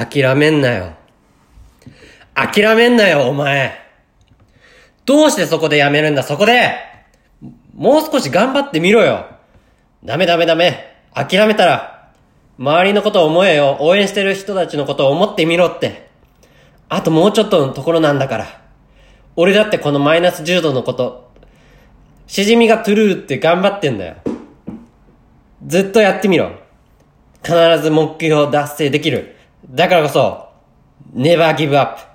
諦めんなよ。諦めんなよ、お前。どうしてそこでやめるんだ、そこでもう少し頑張ってみろよ。ダメダメダメ。諦めたら、周りのことを思えよ。応援してる人たちのことを思ってみろって。あともうちょっとのところなんだから。俺だってこのマイナス10度のこと、しじみがトゥルーって頑張ってんだよ。ずっとやってみろ。必ず目標を達成できる。だからこそ、never give up.